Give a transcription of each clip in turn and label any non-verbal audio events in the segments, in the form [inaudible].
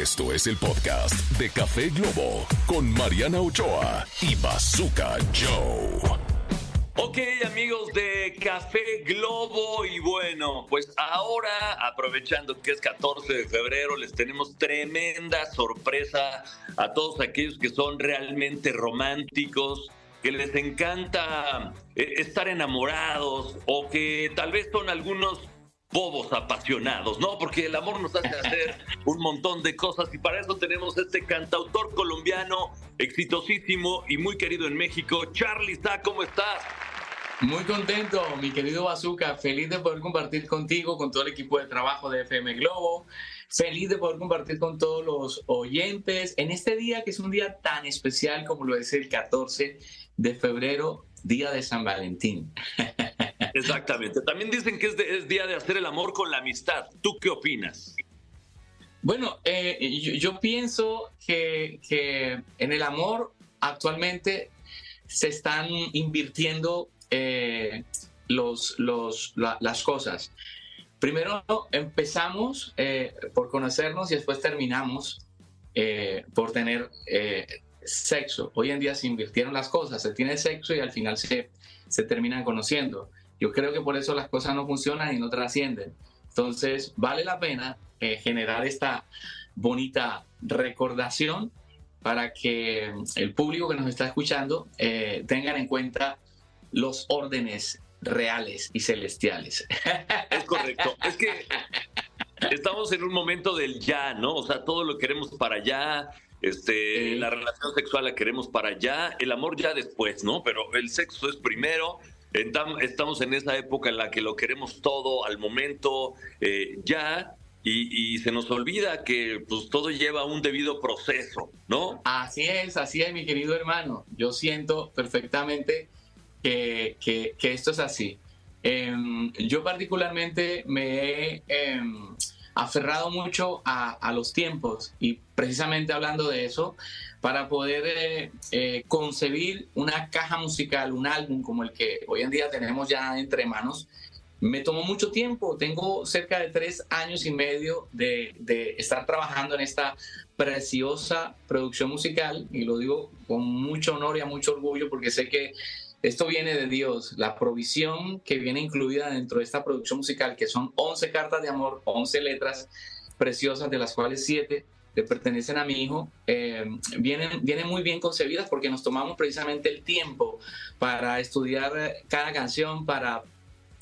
Esto es el podcast de Café Globo con Mariana Ochoa y Bazooka Joe. Ok amigos de Café Globo y bueno, pues ahora aprovechando que es 14 de febrero les tenemos tremenda sorpresa a todos aquellos que son realmente románticos, que les encanta eh, estar enamorados o que tal vez son algunos bobos apasionados, ¿no? Porque el amor nos hace hacer un montón de cosas y para eso tenemos este cantautor colombiano exitosísimo y muy querido en México, Charlie Sa, ¿cómo estás? Muy contento, mi querido Bazooka, feliz de poder compartir contigo, con todo el equipo de trabajo de FM Globo, feliz de poder compartir con todos los oyentes en este día que es un día tan especial como lo es el 14 de febrero, día de San Valentín. Exactamente. También dicen que es, día de hacer el amor con la amistad. ¿Tú qué opinas? Bueno, eh, yo, pienso que, en el amor actualmente se están invirtiendo eh, los, los, las cosas. Primero empezamos eh, por conocernos y después terminamos por tener sexo. Hoy en día se invirtieron las cosas, se tiene sexo y al final se, se terminan conociendo. Yo creo que por eso las cosas no funcionan y no trascienden. Entonces, vale la pena eh, generar esta bonita recordación para que el público que nos está escuchando eh, tengan en cuenta los órdenes reales y celestiales. [laughs] Es correcto. Es que estamos en un momento del ya, ¿no? O sea, todo lo queremos para allá. Este, la relación sexual la queremos para allá, el amor ya después, ¿no? Pero el sexo es primero Estamos en esa época en la que lo queremos todo al momento, eh, ya, y, se nos olvida que pues todo lleva un debido proceso, ¿no? Así es, así es, mi querido hermano. Yo siento perfectamente que, esto es así. Em, yo particularmente me he em, aferrado mucho a, los tiempos y precisamente hablando de eso, para poder eh, eh, concebir una caja musical, un álbum como el que hoy en día tenemos ya entre manos, me tomó mucho tiempo. Tengo cerca de tres años y medio de, de estar trabajando en esta preciosa producción musical y lo digo con mucho honor y a mucho orgullo porque sé que esto viene de Dios, la provisión que viene incluida dentro de esta producción musical, que son 11 cartas de amor, 11 letras preciosas, de las cuales 7 le pertenecen a mi hijo, eh, vienen, vienen muy bien concebidas porque nos tomamos precisamente el tiempo para estudiar cada canción, para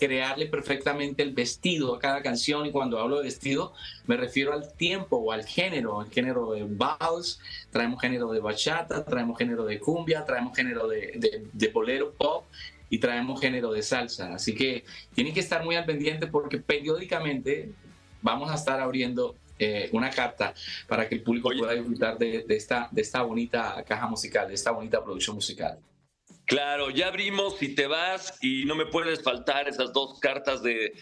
crearle perfectamente el vestido a cada canción y cuando hablo de vestido me refiero al tiempo o al género, el género de vals, traemos género de bachata, traemos género de cumbia, traemos género de, de, bolero pop y traemos género de salsa. Así que tienen que estar muy al pendiente porque periódicamente vamos a estar abriendo eh, una carta para que el público pueda disfrutar de, de, esta, de esta bonita caja musical, de esta bonita producción musical. Claro, ya abrimos y te vas y no me puedes faltar esas dos cartas de,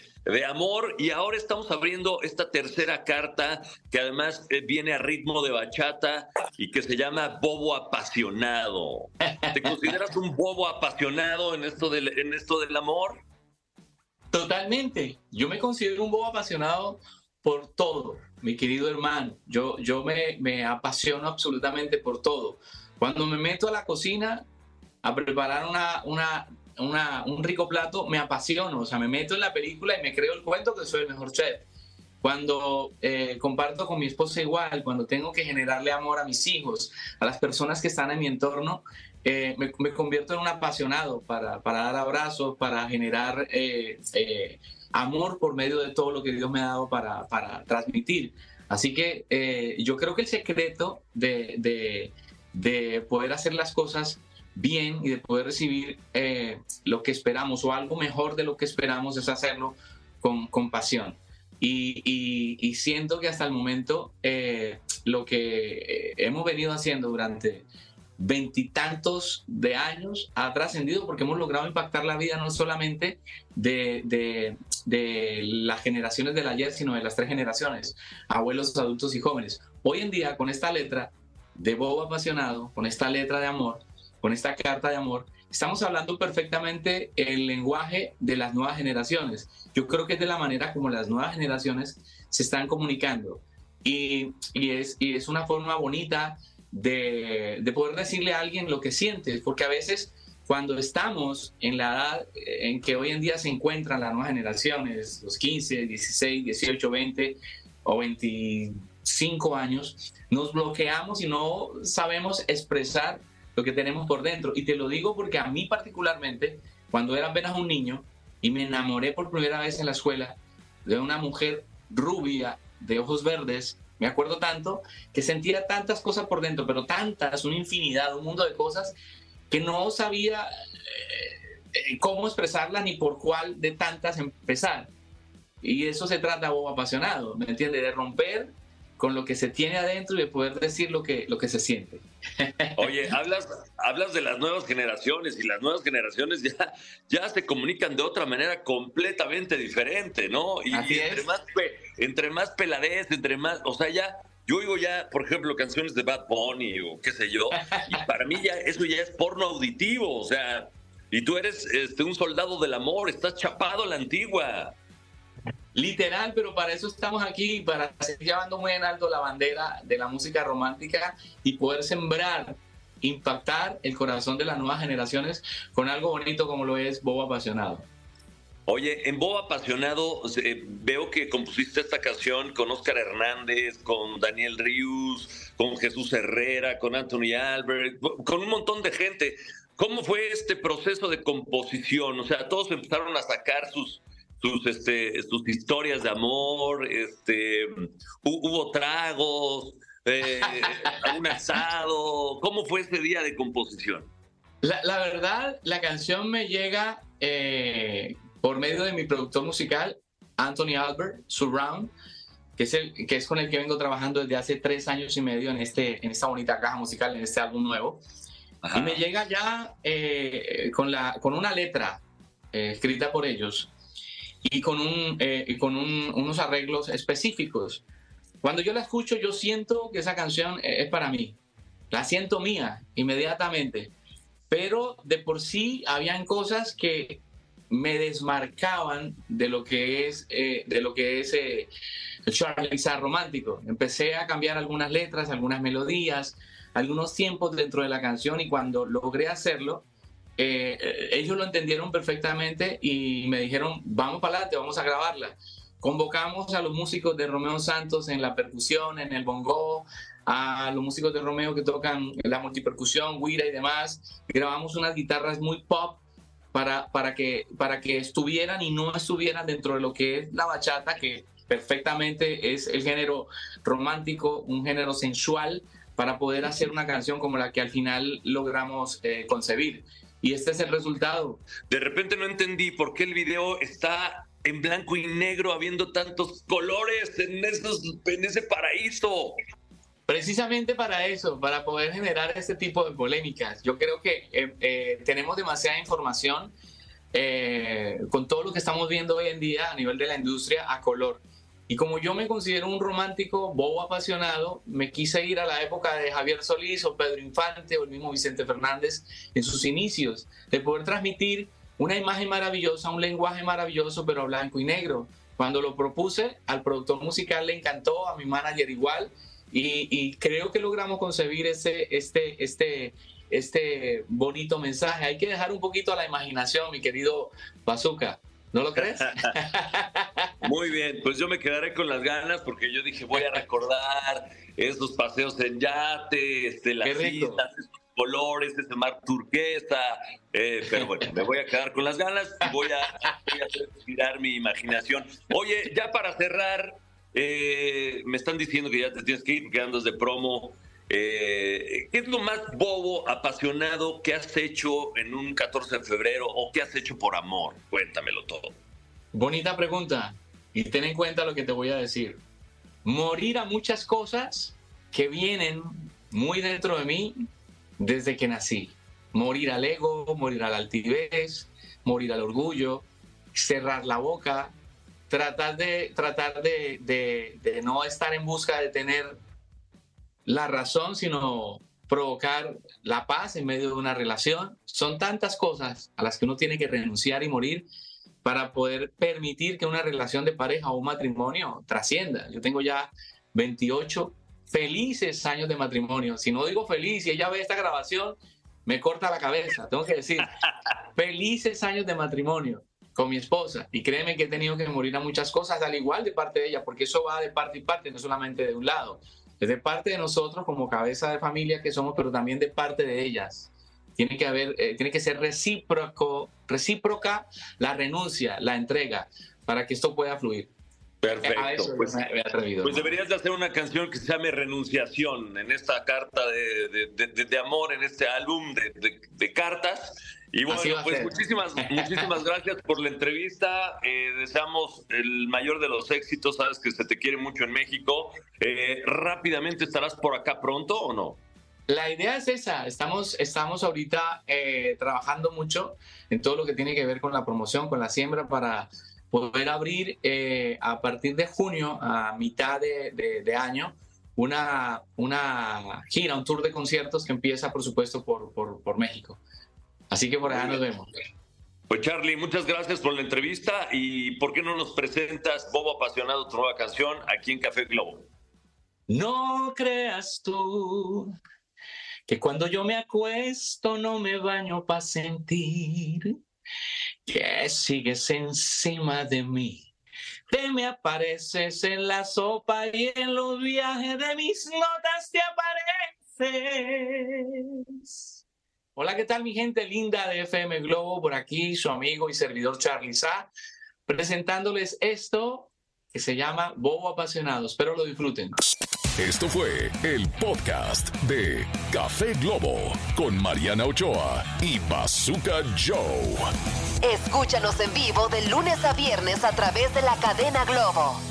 amor y ahora estamos abriendo esta tercera carta que además eh, viene a ritmo de bachata y que se llama Bobo Apasionado. ¿Te consideras un bobo apasionado en esto del, en esto del amor? Totalmente. Yo me considero un bobo apasionado por todo, mi querido hermano. Yo, yo me, me apasiono absolutamente por todo. Cuando me meto a la cocina, a preparar una, una, una, un rico plato, me apasiono, o sea, me meto en la película y me creo el cuento que soy el mejor chef. Cuando eh, comparto con mi esposa igual, cuando tengo que generarle amor a mis hijos, a las personas que están en mi entorno, eh, me, me, convierto en un apasionado para, para dar abrazos, para generar eh, amor por medio de todo lo que Dios me ha dado para, para transmitir. Así que yo creo que el secreto de, de, de poder hacer las cosas bien y de poder recibir eh, lo que esperamos o algo mejor de lo que esperamos es hacerlo con, con pasión. Y, siento que hasta el momento eh, lo que eh, hemos venido haciendo durante veintitantos de años ha trascendido porque hemos logrado impactar la vida no solamente de, de, de, las generaciones del ayer, sino de las tres generaciones, abuelos, adultos y jóvenes. Hoy en día, con esta letra de Bobo Apasionado, con esta letra de amor, con esta carta de amor, estamos hablando perfectamente el lenguaje de las nuevas generaciones. Yo creo que es de la manera como las nuevas generaciones se están comunicando. y, y, es, y es una forma bonita de, de poder decirle a alguien lo que sientes, porque a veces cuando estamos en la edad en que hoy en día se encuentran las nuevas generaciones, los 15, 16, 18, 20 o 25 años, nos bloqueamos y no sabemos expresar lo que tenemos por dentro. Y te lo digo porque a mí particularmente, cuando era apenas un niño y me enamoré por primera vez en la escuela de una mujer rubia, de ojos verdes, me acuerdo tanto que sentía tantas cosas por dentro, pero tantas, una infinidad, un mundo de cosas que no sabía eh, eh, cómo expresarlas ni por cuál de tantas empezar. Y eso se trata, Bobo Apasionado, ¿me entiende? De romper con lo que se tiene adentro y de poder decir lo que, lo que se siente. [laughs] Oye, hablas, hablas de las nuevas generaciones y las nuevas generaciones ya, ya se comunican de otra manera completamente diferente, ¿no? Y, entre, más, entre más peladez, entre más, o sea, ya yo oigo ya, por ejemplo, canciones de Bad Bunny o qué sé yo, y para mí ya eso ya es porno auditivo, o sea, y tú eres este, un soldado del amor, estás chapado a la antigua. Literal, pero para eso estamos aquí, para seguir llevando muy en alto la bandera de la música romántica y poder sembrar, impactar el corazón de las nuevas generaciones con algo bonito como lo es Bobo Apasionado. Oye, en Bob Apasionado veo que compusiste esta canción con Oscar Hernández, con Daniel Ríos, con Jesús Herrera, con Anthony Albert, con un montón de gente. ¿Cómo fue este proceso de composición? O sea, todos empezaron a sacar sus, sus, este, sus historias de amor, este, hubo tragos, eh, [laughs] un asado. ¿Cómo fue ese día de composición? La, verdad, la canción me llega eh, por medio de mi productor musical, Anthony Albert, Surround, que es, el, que es con el que vengo trabajando desde hace tres años y medio en, este, en esta bonita caja musical, en este álbum nuevo. Y me llega ya eh, con, la, con una letra eh, escrita por ellos y con, un, eh, con unos arreglos específicos. Cuando yo la escucho, yo siento que esa canción es para mí. La siento mía inmediatamente. Pero de por sí habían cosas que me desmarcaban de lo que es, eh, de lo que es eh, el romántico. Empecé a cambiar algunas letras, algunas melodías, algunos tiempos dentro de la canción y cuando logré hacerlo, eh, ellos lo entendieron perfectamente y me dijeron, vamos para adelante, vamos a grabarla. Convocamos a los músicos de Romeo Santos en la percusión, en el bongo, a los músicos de Romeo que tocan la multipercusión, guira y demás. Grabamos unas guitarras muy pop para, para, que, para que estuvieran y no estuvieran dentro de lo que es la bachata, que perfectamente es el género romántico, un género sensual, para poder hacer una canción como la que al final logramos eh, concebir. Y este es el resultado. De repente no entendí por qué el video está en blanco y negro, habiendo tantos colores en, esos, en ese paraíso. Precisamente para eso, para poder generar este tipo de polémicas. Yo creo que eh, eh, tenemos demasiada información eh, con todo lo que estamos viendo hoy en día a nivel de la industria a color. Y como yo me considero un romántico bobo apasionado, me quise ir a la época de Javier Solís o Pedro Infante o el mismo Vicente Fernández en sus inicios, de poder transmitir una imagen maravillosa, un lenguaje maravilloso, pero blanco y negro. Cuando lo propuse, al productor musical le encantó, a mi manager igual, y, creo que logramos concebir ese, este, este, este bonito mensaje. Hay que dejar un poquito a la imaginación, mi querido Bazooka. ¿No lo crees? [laughs] Muy bien, pues yo me quedaré con las ganas porque yo dije voy a recordar esos paseos en yate, este, las islas, esos colores, ese mar turquesa. Eh, pero bueno, me voy a quedar con las ganas y voy a, voy a hacer girar mi imaginación. Oye, ya para cerrar, eh, me están diciendo que ya te tienes que ir, que andas de promo. Eh, ¿Qué es lo más bobo, apasionado que has hecho en un 14 de febrero o que has hecho por amor? Cuéntamelo todo. Bonita pregunta. Y ten en cuenta lo que te voy a decir. Morir a muchas cosas que vienen muy dentro de mí desde que nací. Morir al ego, morir a la altivez, morir al orgullo, cerrar la boca, tratar de, tratar de, no estar en busca de tener la razón, sino provocar la paz en medio de una relación. Son tantas cosas a las que uno tiene que renunciar y morir para poder permitir que una relación de pareja o un matrimonio trascienda. Yo tengo ya 28 felices años de matrimonio. Si no digo feliz y ella ve esta grabación, me corta la cabeza. Tengo que decir, [laughs] felices años de matrimonio con mi esposa. Y créeme que he tenido que morir a muchas cosas, al igual de parte de ella, porque eso va de parte y parte, no solamente de un lado. Es de parte de nosotros como cabeza de familia que somos, pero también de parte de ellas. Tiene que, haber, eh, tiene que ser recíproco, recíproca la renuncia, la entrega, para que esto pueda fluir. Perfecto. Pues, pues, deberías de hacer una canción que se llame Renunciación en esta carta de, de, amor, en este álbum de, cartas. Y bueno, pues muchísimas, [laughs] muchísimas gracias por la entrevista. Eh, deseamos el mayor de los éxitos. Sabes que se te quiere mucho en México. Eh, rápidamente, ¿estarás por acá pronto o no? La idea es esa. Estamos, estamos ahorita eh, trabajando mucho en todo lo que tiene que ver con la promoción, con la siembra para poder abrir eh, a partir de junio, a mitad de, año, una, una gira, un tour de conciertos que empieza, por supuesto, por, por, México. Así que por allá nos vemos. Pues Charlie, muchas gracias por la entrevista y ¿por qué no nos presentas Bobo Apasionado, tu nueva canción aquí en Café Globo? No creas tú que cuando yo me acuesto no me baño para sentir que sigues encima de mí. Te me apareces en la sopa y en los viajes de mis notas te apareces. Hola, ¿qué tal mi gente linda de FM Globo? Por aquí su amigo y servidor Charlie Sá, presentándoles esto que se llama Bobo Apasionado. Espero lo disfruten. Esto fue el podcast de Café Globo con Mariana Ochoa y Bazooka Joe. Escúchanos en vivo de lunes a viernes a través de la cadena Globo.